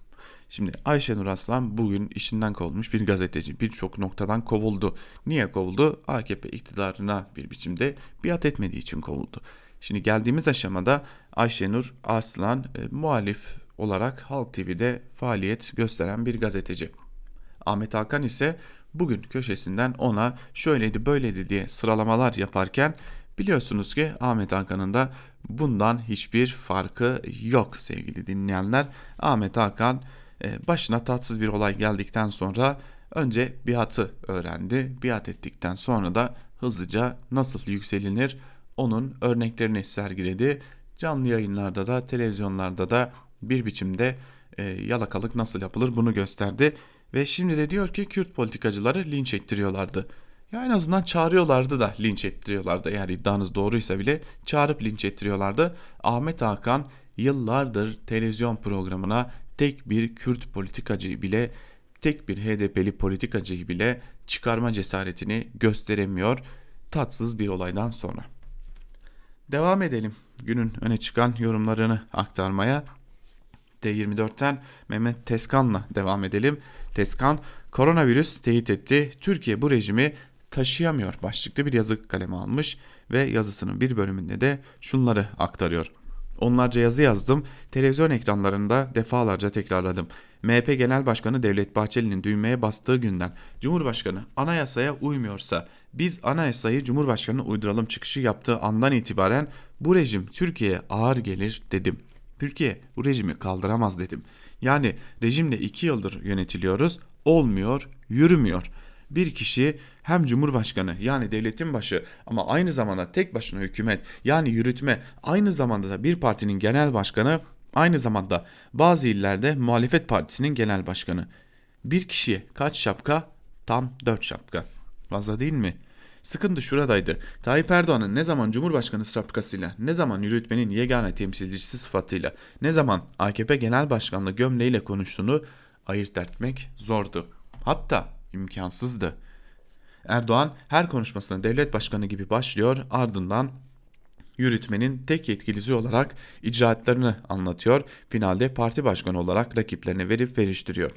Şimdi Ayşenur Aslan bugün işinden kovulmuş bir gazeteci. Birçok noktadan kovuldu. Niye kovuldu? AKP iktidarına bir biçimde biat etmediği için kovuldu. Şimdi geldiğimiz aşamada Ayşenur Aslan e, muhalif olarak Halk TV'de faaliyet gösteren bir gazeteci. Ahmet Hakan ise bugün köşesinden ona şöyleydi böyleydi diye sıralamalar yaparken biliyorsunuz ki Ahmet Hakan'ın da bundan hiçbir farkı yok sevgili dinleyenler. Ahmet Hakan e, başına tatsız bir olay geldikten sonra önce biatı öğrendi. Biat ettikten sonra da hızlıca nasıl yükselilir onun örneklerini sergiledi. Canlı yayınlarda da televizyonlarda da bir biçimde e, yalakalık nasıl yapılır bunu gösterdi. Ve şimdi de diyor ki Kürt politikacıları linç ettiriyorlardı. Ya en azından çağırıyorlardı da linç ettiriyorlardı. Eğer iddianız doğruysa bile çağırıp linç ettiriyorlardı. Ahmet Hakan yıllardır televizyon programına tek bir Kürt politikacıyı bile tek bir HDP'li politikacıyı bile çıkarma cesaretini gösteremiyor tatsız bir olaydan sonra. Devam edelim günün öne çıkan yorumlarını aktarmaya. T24'ten Mehmet Teskan'la devam edelim. Teskan koronavirüs teyit etti. Türkiye bu rejimi taşıyamıyor başlıklı bir yazı kaleme almış ve yazısının bir bölümünde de şunları aktarıyor. Onlarca yazı yazdım, televizyon ekranlarında defalarca tekrarladım. MHP Genel Başkanı Devlet Bahçeli'nin düğmeye bastığı günden Cumhurbaşkanı anayasaya uymuyorsa biz anayasayı Cumhurbaşkanı'na uyduralım çıkışı yaptığı andan itibaren bu rejim Türkiye'ye ağır gelir dedim. Türkiye bu rejimi kaldıramaz dedim. Yani rejimle iki yıldır yönetiliyoruz olmuyor yürümüyor bir kişi hem cumhurbaşkanı yani devletin başı ama aynı zamanda tek başına hükümet yani yürütme aynı zamanda da bir partinin genel başkanı aynı zamanda bazı illerde muhalefet partisinin genel başkanı. Bir kişiye kaç şapka? Tam dört şapka. Fazla değil mi? Sıkıntı şuradaydı. Tayyip Erdoğan'ın ne zaman Cumhurbaşkanı şapkasıyla, ne zaman yürütmenin yegane temsilcisi sıfatıyla, ne zaman AKP Genel Başkanlığı gömleğiyle konuştuğunu ayırt etmek zordu. Hatta imkansızdı. Erdoğan her konuşmasına devlet başkanı gibi başlıyor ardından yürütmenin tek yetkilisi olarak icraatlarını anlatıyor. Finalde parti başkanı olarak rakiplerine verip veriştiriyor.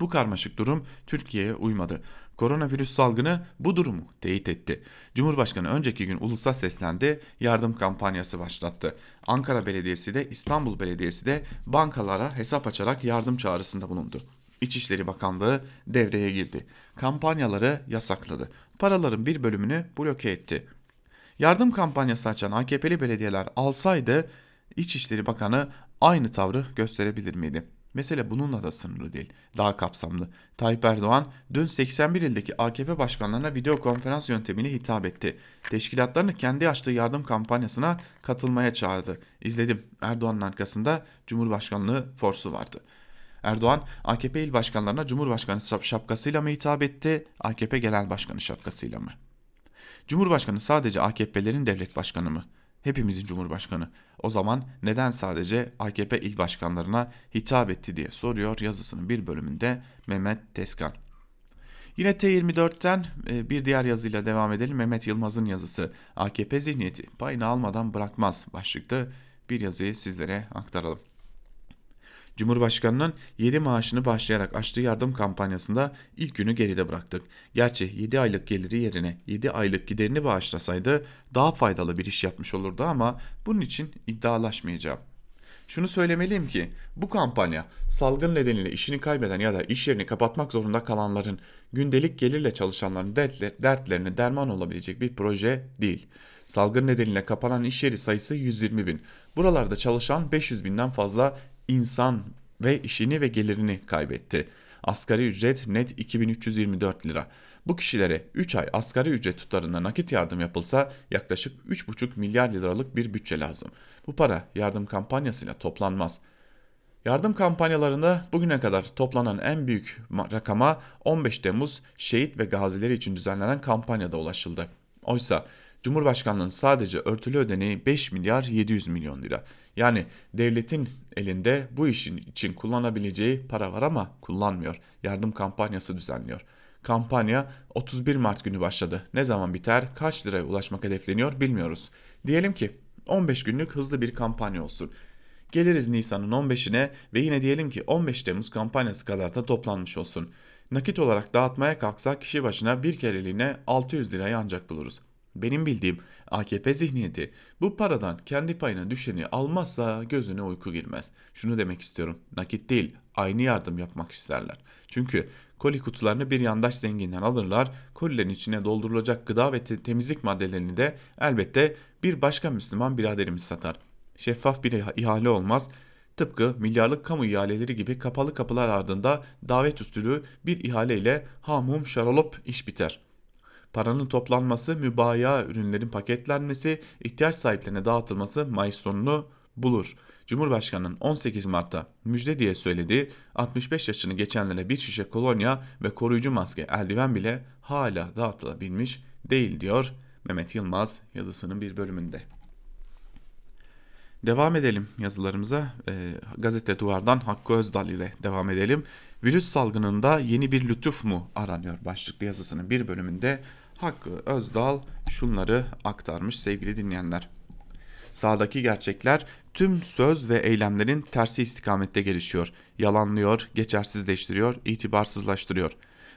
Bu karmaşık durum Türkiye'ye uymadı. Koronavirüs salgını bu durumu teyit etti. Cumhurbaşkanı önceki gün ulusa seslendi, yardım kampanyası başlattı. Ankara Belediyesi de İstanbul Belediyesi de bankalara hesap açarak yardım çağrısında bulundu. İçişleri Bakanlığı devreye girdi. Kampanyaları yasakladı. Paraların bir bölümünü bloke etti. Yardım kampanyası açan AKP'li belediyeler alsaydı İçişleri Bakanı aynı tavrı gösterebilir miydi? Mesele bununla da sınırlı değil. Daha kapsamlı. Tayyip Erdoğan dün 81 ildeki AKP başkanlarına video konferans yöntemiyle hitap etti. Teşkilatlarını kendi açtığı yardım kampanyasına katılmaya çağırdı. İzledim. Erdoğan'ın arkasında Cumhurbaşkanlığı forsu vardı. Erdoğan AKP il başkanlarına Cumhurbaşkanı şapkasıyla mı hitap etti, AKP Genel Başkanı şapkasıyla mı? Cumhurbaşkanı sadece AKP'lerin devlet başkanı mı? Hepimizin cumhurbaşkanı. O zaman neden sadece AKP il başkanlarına hitap etti diye soruyor yazısının bir bölümünde Mehmet Teskan. Yine T24'ten e, bir diğer yazıyla devam edelim. Mehmet Yılmaz'ın yazısı AKP zihniyeti payını almadan bırakmaz başlıklı bir yazıyı sizlere aktaralım. Cumhurbaşkanının 7 maaşını başlayarak açtığı yardım kampanyasında ilk günü geride bıraktık. Gerçi 7 aylık geliri yerine 7 aylık giderini bağışlasaydı daha faydalı bir iş yapmış olurdu ama bunun için iddialaşmayacağım. Şunu söylemeliyim ki bu kampanya salgın nedeniyle işini kaybeden ya da iş yerini kapatmak zorunda kalanların gündelik gelirle çalışanların dertlerine derman olabilecek bir proje değil. Salgın nedeniyle kapanan iş yeri sayısı 120 bin. Buralarda çalışan 500 binden fazla insan ve işini ve gelirini kaybetti. Asgari ücret net 2324 lira. Bu kişilere 3 ay asgari ücret tutarında nakit yardım yapılsa yaklaşık 3,5 milyar liralık bir bütçe lazım. Bu para yardım kampanyasıyla toplanmaz. Yardım kampanyalarında bugüne kadar toplanan en büyük rakama 15 Temmuz şehit ve gazileri için düzenlenen kampanyada ulaşıldı. Oysa Cumhurbaşkanlığının sadece örtülü ödeneği 5 milyar 700 milyon lira. Yani devletin elinde bu işin için kullanabileceği para var ama kullanmıyor. Yardım kampanyası düzenliyor. Kampanya 31 Mart günü başladı. Ne zaman biter, kaç liraya ulaşmak hedefleniyor bilmiyoruz. Diyelim ki 15 günlük hızlı bir kampanya olsun. Geliriz Nisan'ın 15'ine ve yine diyelim ki 15 Temmuz kampanyası kadar da toplanmış olsun. Nakit olarak dağıtmaya kalksak kişi başına bir kereliğine 600 lirayı ancak buluruz. Benim bildiğim AKP zihniyeti bu paradan kendi payına düşeni almazsa gözüne uyku girmez. Şunu demek istiyorum. Nakit değil, aynı yardım yapmak isterler. Çünkü koli kutularını bir yandaş zenginden alırlar. Kolilerin içine doldurulacak gıda ve te temizlik maddelerini de elbette bir başka Müslüman biraderimiz satar. Şeffaf bir ihale olmaz. Tıpkı milyarlık kamu ihaleleri gibi kapalı kapılar ardında davet usulü bir ihaleyle hamum şaralop iş biter.'' Paranın toplanması, mübaya ürünlerin paketlenmesi, ihtiyaç sahiplerine dağıtılması Mayıs sonunu bulur. Cumhurbaşkanının 18 Mart'ta müjde diye söylediği 65 yaşını geçenlere bir şişe kolonya ve koruyucu maske eldiven bile hala dağıtılabilmiş değil diyor Mehmet Yılmaz yazısının bir bölümünde. Devam edelim yazılarımıza. E, gazete Duvar'dan Hakkı Özdal ile devam edelim. Virüs salgınında yeni bir lütuf mu aranıyor başlıklı yazısının bir bölümünde Hakkı Özdal şunları aktarmış sevgili dinleyenler. Sağdaki gerçekler tüm söz ve eylemlerin tersi istikamette gelişiyor. Yalanlıyor, geçersizleştiriyor, itibarsızlaştırıyor.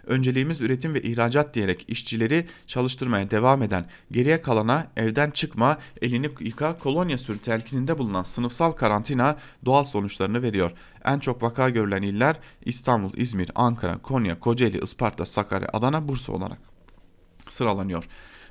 Önceliğimiz üretim ve ihracat diyerek işçileri çalıştırmaya devam eden, geriye kalana evden çıkma, elini yıka, kolonya sür telkininde bulunan sınıfsal karantina doğal sonuçlarını veriyor. En çok vaka görülen iller İstanbul, İzmir, Ankara, Konya, Kocaeli, Isparta, Sakarya, Adana, Bursa olarak sıralanıyor.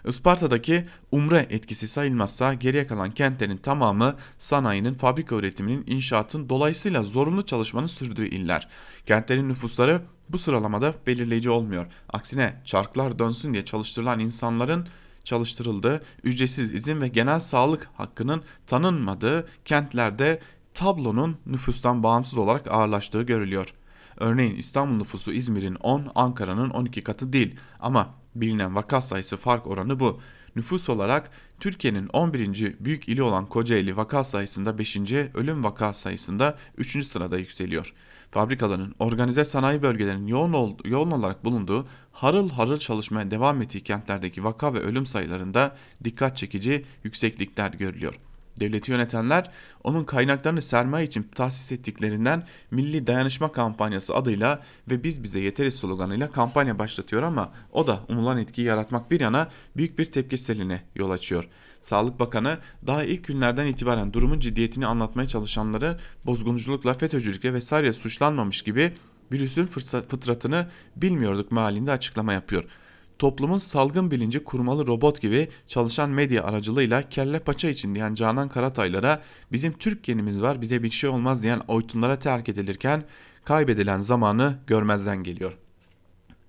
Isparta'daki umre etkisi sayılmazsa geriye kalan kentlerin tamamı sanayinin, fabrika üretiminin, inşaatın dolayısıyla zorunlu çalışmanın sürdüğü iller. Kentlerin nüfusları bu sıralamada belirleyici olmuyor. Aksine çarklar dönsün diye çalıştırılan insanların çalıştırıldığı, ücretsiz izin ve genel sağlık hakkının tanınmadığı kentlerde tablonun nüfustan bağımsız olarak ağırlaştığı görülüyor. Örneğin İstanbul nüfusu İzmir'in 10, Ankara'nın 12 katı değil ama bilinen vaka sayısı fark oranı bu. Nüfus olarak Türkiye'nin 11. büyük ili olan Kocaeli vaka sayısında 5. ölüm vaka sayısında 3. sırada yükseliyor. Fabrikaların organize sanayi bölgelerinin yoğun, ol, yoğun olarak bulunduğu harıl harıl çalışmaya devam ettiği kentlerdeki vaka ve ölüm sayılarında dikkat çekici yükseklikler görülüyor. Devleti yönetenler onun kaynaklarını sermaye için tahsis ettiklerinden Milli Dayanışma Kampanyası adıyla ve biz bize yeteriz sloganıyla kampanya başlatıyor ama o da umulan etkiyi yaratmak bir yana büyük bir tepki seline yol açıyor. Sağlık Bakanı daha ilk günlerden itibaren durumun ciddiyetini anlatmaya çalışanları bozgunculukla, FETÖ'cülükle vesaire suçlanmamış gibi virüsün fıtratını bilmiyorduk mealinde açıklama yapıyor toplumun salgın bilinci kurmalı robot gibi çalışan medya aracılığıyla kelle paça için diyen Canan Karataylara bizim Türk genimiz var bize bir şey olmaz diyen oytunlara terk edilirken kaybedilen zamanı görmezden geliyor.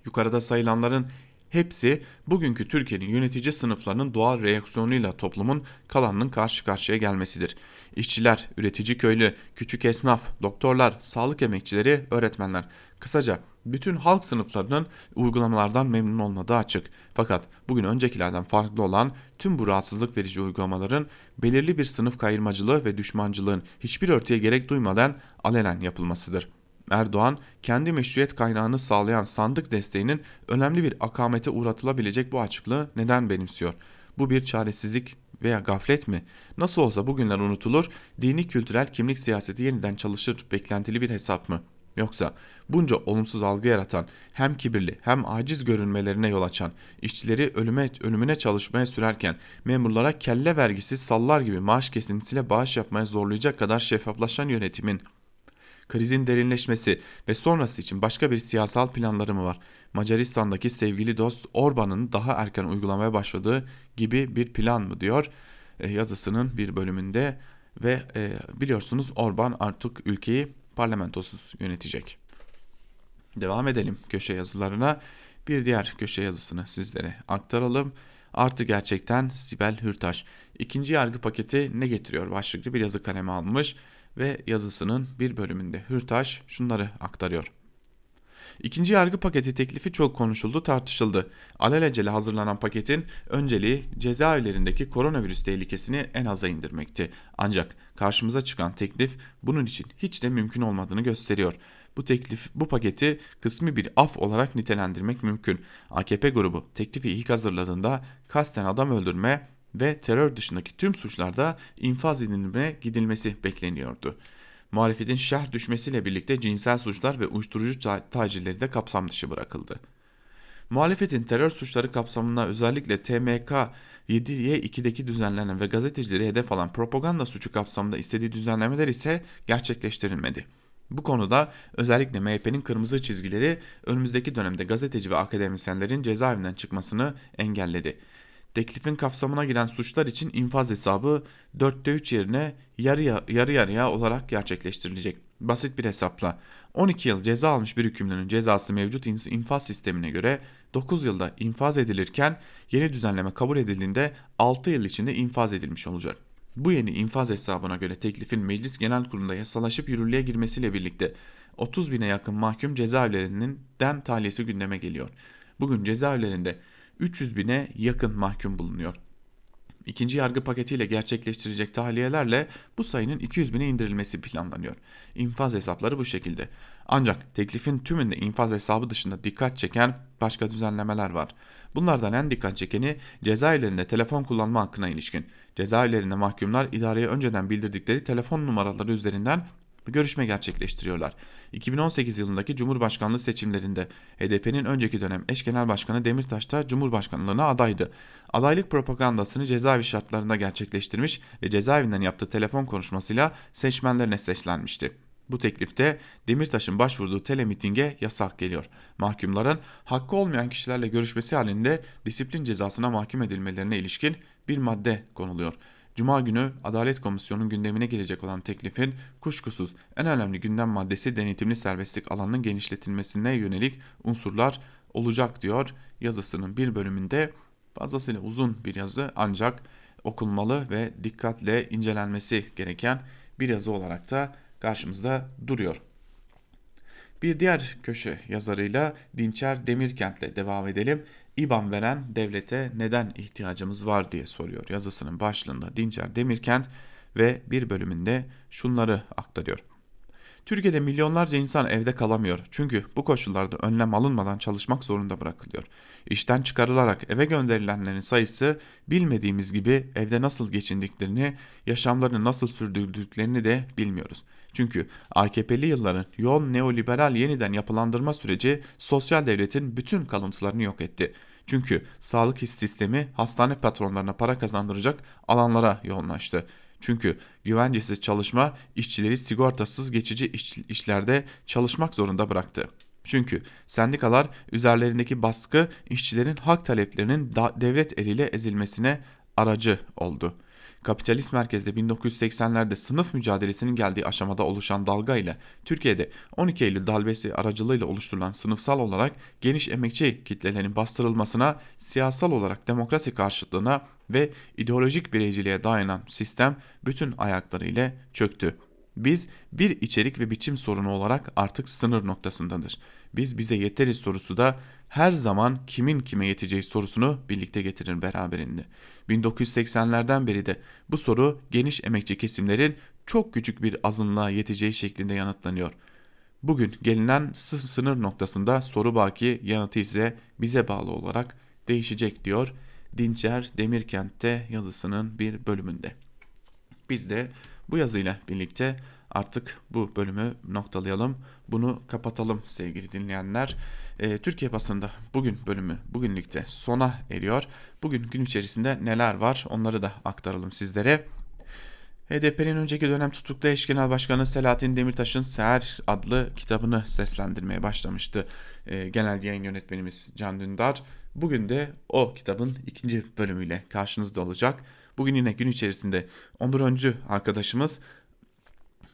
Yukarıda sayılanların hepsi bugünkü Türkiye'nin yönetici sınıflarının doğal reaksiyonuyla toplumun kalanının karşı karşıya gelmesidir. İşçiler, üretici köylü, küçük esnaf, doktorlar, sağlık emekçileri, öğretmenler, kısaca bütün halk sınıflarının uygulamalardan memnun olmadığı açık. Fakat bugün öncekilerden farklı olan tüm bu rahatsızlık verici uygulamaların belirli bir sınıf kayırmacılığı ve düşmancılığın hiçbir örtüye gerek duymadan alenen yapılmasıdır. Erdoğan kendi meşruiyet kaynağını sağlayan sandık desteğinin önemli bir akamete uğratılabilecek bu açıklığı neden benimsiyor? Bu bir çaresizlik veya gaflet mi? Nasıl olsa bugünler unutulur, dini kültürel kimlik siyaseti yeniden çalışır beklentili bir hesap mı? Yoksa bunca olumsuz algı yaratan, hem kibirli hem aciz görünmelerine yol açan, işçileri ölüme, ölümüne çalışmaya sürerken memurlara kelle vergisi sallar gibi maaş kesintisiyle bağış yapmaya zorlayacak kadar şeffaflaşan yönetimin krizin derinleşmesi ve sonrası için başka bir siyasal planları mı var? Macaristan'daki sevgili dost Orban'ın daha erken uygulamaya başladığı gibi bir plan mı diyor e, yazısının bir bölümünde ve e, biliyorsunuz Orban artık ülkeyi parlamentosuz yönetecek. Devam edelim köşe yazılarına. Bir diğer köşe yazısını sizlere aktaralım. Artı gerçekten Sibel Hürtaş. İkinci yargı paketi ne getiriyor başlıklı bir yazı kaleme almış ve yazısının bir bölümünde Hürtaş şunları aktarıyor. İkinci yargı paketi teklifi çok konuşuldu, tartışıldı. Alelacele hazırlanan paketin önceliği cezaevlerindeki koronavirüs tehlikesini en aza indirmekti. Ancak karşımıza çıkan teklif bunun için hiç de mümkün olmadığını gösteriyor. Bu teklif bu paketi kısmi bir af olarak nitelendirmek mümkün. AKP grubu teklifi ilk hazırladığında kasten adam öldürme ve terör dışındaki tüm suçlarda infaz edilmeye gidilmesi bekleniyordu. Muhalefetin şerh düşmesiyle birlikte cinsel suçlar ve uyuşturucu tacirleri de kapsam dışı bırakıldı. Muhalefetin terör suçları kapsamında özellikle TMK 7'ye 2'deki düzenlenen ve gazetecileri hedef alan propaganda suçu kapsamında istediği düzenlemeler ise gerçekleştirilmedi. Bu konuda özellikle MHP'nin kırmızı çizgileri önümüzdeki dönemde gazeteci ve akademisyenlerin cezaevinden çıkmasını engelledi. Teklifin kapsamına giren suçlar için infaz hesabı 4'te 3 yerine yarı, yarı yarıya olarak gerçekleştirilecek. Basit bir hesapla 12 yıl ceza almış bir hükümlünün cezası mevcut infaz sistemine göre 9 yılda infaz edilirken yeni düzenleme kabul edildiğinde 6 yıl içinde infaz edilmiş olacak. Bu yeni infaz hesabına göre teklifin Meclis Genel Kurulu'nda yasalaşıp yürürlüğe girmesiyle birlikte 30 bine yakın mahkum cezaevlerinden tahliyesi gündeme geliyor. Bugün cezaevlerinde 300 bine yakın mahkum bulunuyor. İkinci yargı paketiyle gerçekleştirecek tahliyelerle bu sayının 200 bine indirilmesi planlanıyor. İnfaz hesapları bu şekilde. Ancak teklifin tümünde infaz hesabı dışında dikkat çeken başka düzenlemeler var. Bunlardan en dikkat çekeni cezaevlerinde telefon kullanma hakkına ilişkin. Cezaevlerinde mahkumlar idareye önceden bildirdikleri telefon numaraları üzerinden görüşme gerçekleştiriyorlar. 2018 yılındaki Cumhurbaşkanlığı seçimlerinde HDP'nin önceki dönem eş genel başkanı Demirtaş da Cumhurbaşkanlığına adaydı. Adaylık propagandasını cezaevi şartlarında gerçekleştirmiş ve cezaevinden yaptığı telefon konuşmasıyla seçmenlerine seslenmişti. Bu teklifte Demirtaş'ın başvurduğu telemitinge yasak geliyor. Mahkumların hakkı olmayan kişilerle görüşmesi halinde disiplin cezasına mahkum edilmelerine ilişkin bir madde konuluyor. Cuma günü Adalet Komisyonu'nun gündemine gelecek olan teklifin kuşkusuz en önemli gündem maddesi denetimli serbestlik alanının genişletilmesine yönelik unsurlar olacak diyor yazısının bir bölümünde fazlasıyla uzun bir yazı ancak okunmalı ve dikkatle incelenmesi gereken bir yazı olarak da karşımızda duruyor. Bir diğer köşe yazarıyla Dinçer Demirkent'le devam edelim. İBAN veren devlete neden ihtiyacımız var diye soruyor yazısının başlığında Dinçer Demirkent ve bir bölümünde şunları aktarıyor. Türkiye'de milyonlarca insan evde kalamıyor çünkü bu koşullarda önlem alınmadan çalışmak zorunda bırakılıyor. İşten çıkarılarak eve gönderilenlerin sayısı bilmediğimiz gibi evde nasıl geçindiklerini, yaşamlarını nasıl sürdürdüklerini de bilmiyoruz. Çünkü AKP'li yılların yoğun neoliberal yeniden yapılandırma süreci sosyal devletin bütün kalıntılarını yok etti. Çünkü sağlık sistemi hastane patronlarına para kazandıracak alanlara yoğunlaştı. Çünkü güvencesiz çalışma işçileri sigortasız geçici iş, işlerde çalışmak zorunda bıraktı. Çünkü sendikalar üzerlerindeki baskı işçilerin hak taleplerinin devlet eliyle ezilmesine aracı oldu. Kapitalist merkezde 1980'lerde sınıf mücadelesinin geldiği aşamada oluşan dalga ile Türkiye'de 12 Eylül dalbesi aracılığıyla oluşturulan sınıfsal olarak geniş emekçi kitlelerin bastırılmasına, siyasal olarak demokrasi karşıtlığına ve ideolojik bireyciliğe dayanan sistem bütün ayaklarıyla çöktü. Biz bir içerik ve biçim sorunu olarak artık sınır noktasındadır. Biz bize yeteriz sorusu da her zaman kimin kime yeteceği sorusunu birlikte getirir beraberinde. 1980'lerden beri de bu soru geniş emekçi kesimlerin çok küçük bir azınlığa yeteceği şeklinde yanıtlanıyor. Bugün gelinen sınır noktasında soru baki yanıtı ise bize bağlı olarak değişecek diyor Dinçer Demirkent'te yazısının bir bölümünde. Biz de bu yazıyla birlikte artık bu bölümü noktalayalım. Bunu kapatalım sevgili dinleyenler. E, Türkiye basında bugün bölümü bugünlükte sona eriyor. Bugün gün içerisinde neler var onları da aktaralım sizlere. HDP'nin önceki dönem tutuklu eş genel başkanı Selahattin Demirtaş'ın Seher adlı kitabını seslendirmeye başlamıştı. E, genel yayın yönetmenimiz Can Dündar. Bugün de o kitabın ikinci bölümüyle karşınızda olacak. Bugün yine gün içerisinde Onur Öncü arkadaşımız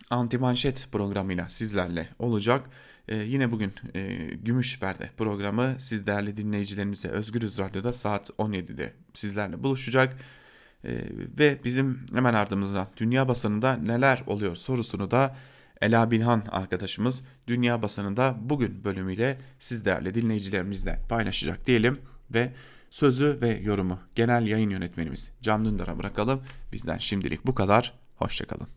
Antimanşet programıyla sizlerle olacak. Ee, yine bugün e, Gümüş Perde programı siz değerli dinleyicilerimize Özgürüz Radyo'da saat 17'de sizlerle buluşacak. Ee, ve bizim hemen ardımızda dünya basınında neler oluyor sorusunu da Ela Bilhan arkadaşımız dünya basınında bugün bölümüyle siz değerli dinleyicilerimizle paylaşacak diyelim ve sözü ve yorumu genel yayın yönetmenimiz Can Dündar'a bırakalım. Bizden şimdilik bu kadar. Hoşçakalın.